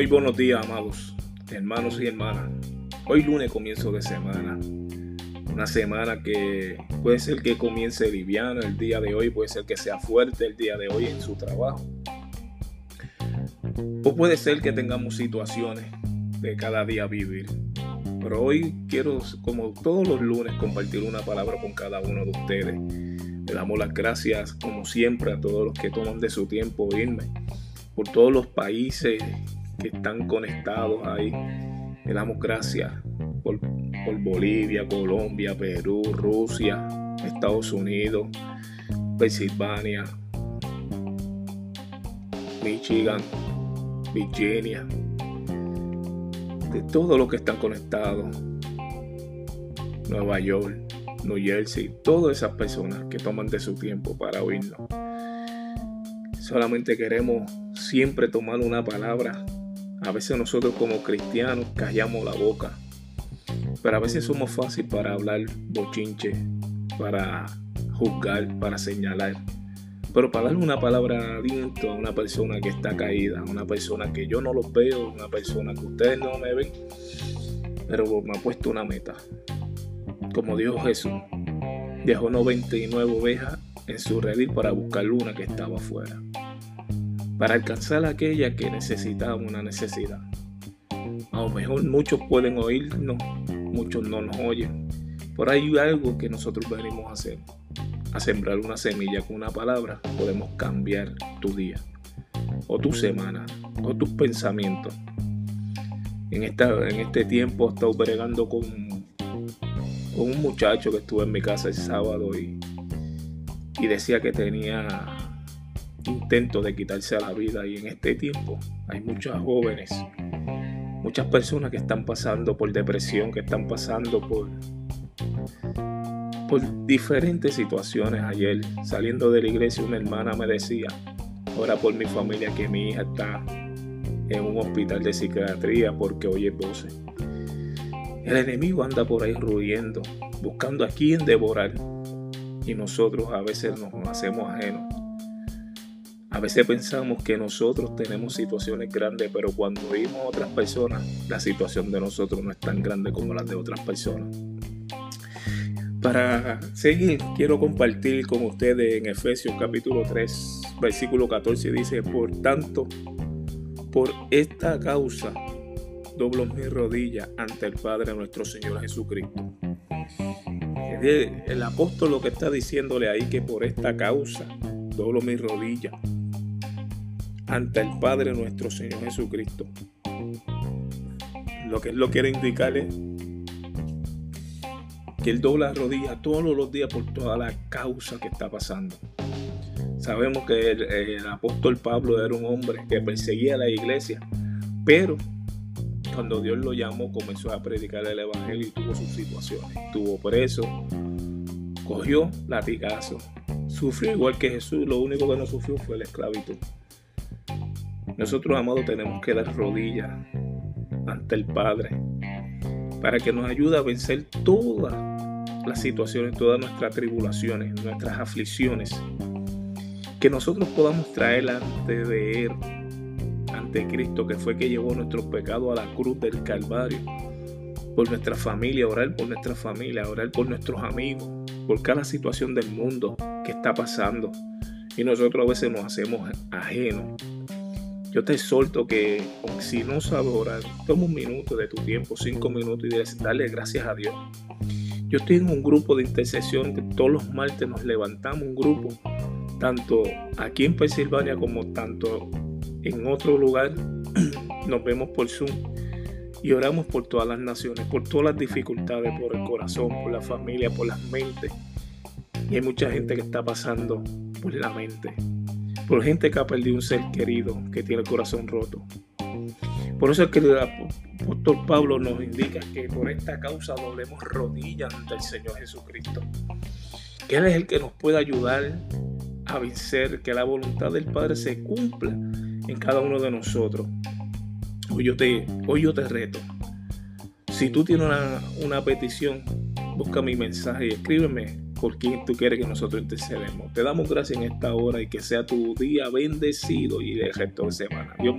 Muy buenos días, amados hermanos y hermanas. Hoy lunes comienzo de semana. Una semana que puede ser que comience liviana el día de hoy, puede ser que sea fuerte el día de hoy en su trabajo. O puede ser que tengamos situaciones de cada día vivir. Pero hoy quiero, como todos los lunes, compartir una palabra con cada uno de ustedes. Le damos las gracias, como siempre, a todos los que toman de su tiempo oírme, por todos los países que están conectados ahí. Le damos gracias por, por Bolivia, Colombia, Perú, Rusia, Estados Unidos, Pensilvania, Michigan, Virginia, de todos los que están conectados, Nueva York, New Jersey, todas esas personas que toman de su tiempo para oírnos. Solamente queremos siempre tomar una palabra a veces nosotros como cristianos callamos la boca, pero a veces somos fáciles para hablar bochinche, para juzgar, para señalar. Pero para darle una palabra de aliento a una persona que está caída, a una persona que yo no lo veo, una persona que ustedes no me ven, pero me ha puesto una meta. Como dijo Jesús, dejó 99 ovejas en su redil para buscar una que estaba afuera para alcanzar aquella que necesitaba una necesidad. A lo mejor muchos pueden oírnos, muchos no nos oyen. Ahí hay algo que nosotros venimos a hacer. A sembrar una semilla con una palabra podemos cambiar tu día, o tu semana, o tus pensamientos. En, esta, en este tiempo he estado bregando con, con un muchacho que estuvo en mi casa el sábado y, y decía que tenía intento de quitarse la vida y en este tiempo hay muchos jóvenes, muchas personas que están pasando por depresión, que están pasando por, por diferentes situaciones. Ayer saliendo de la iglesia una hermana me decía, ora por mi familia que mi hija está en un hospital de psiquiatría porque oye voces. El enemigo anda por ahí rugiendo, buscando a quien devorar. Y nosotros a veces nos hacemos ajenos a veces pensamos que nosotros tenemos situaciones grandes, pero cuando vimos a otras personas, la situación de nosotros no es tan grande como la de otras personas. Para seguir, quiero compartir con ustedes en Efesios capítulo 3, versículo 14, dice, por tanto, por esta causa, doblo mis rodillas ante el Padre nuestro Señor Jesucristo. El apóstol lo que está diciéndole ahí que por esta causa doblo mis rodillas ante el Padre nuestro Señor Jesucristo. Lo que Él lo quiere indicar es que Él dobla rodillas todos los días por toda la causa que está pasando. Sabemos que el, apóstol Pablo era un hombre que perseguía la iglesia, pero cuando Dios lo llamó comenzó a predicar el Evangelio y tuvo sus situaciones. Estuvo preso, cogió latigazo, sufrió igual que Jesús, lo único que no sufrió fue la esclavitud. Nosotros, amados, tenemos que dar rodillas ante el Padre para que nos ayude a vencer todas las situaciones, todas nuestras tribulaciones, nuestras aflicciones, que nosotros podamos traer ante de Él, ante Cristo, que fue que llevó nuestros pecados a la cruz del Calvario, por nuestra familia, orar por nuestra familia, orar por nuestros amigos, por cada situación del mundo que está pasando. Y nosotros a veces nos hacemos ajenos yo te exhorto que si no sabes orar, toma un minuto de tu tiempo, cinco minutos y dale gracias a Dios. Yo estoy en un grupo de intercesión que todos los martes nos levantamos un grupo, tanto aquí en Pensilvania como tanto en otro lugar. Nos vemos por Zoom y oramos por todas las naciones, por todas las dificultades, por el corazón, por la familia, por las mentes. Y hay mucha gente que está pasando por la mente por gente que ha perdido un ser querido, que tiene el corazón roto. Por eso es que el apóstol Pablo nos indica que por esta causa doblemos rodillas ante el Señor Jesucristo. Que Él es el que nos puede ayudar a vencer, que la voluntad del Padre se cumpla en cada uno de nosotros. Hoy yo te, hoy yo te reto. Si tú tienes una, una petición, busca mi mensaje y escríbeme por quien tú quieres que nosotros intercedemos. Te damos gracias en esta hora y que sea tu día bendecido y el resto de semana. Dios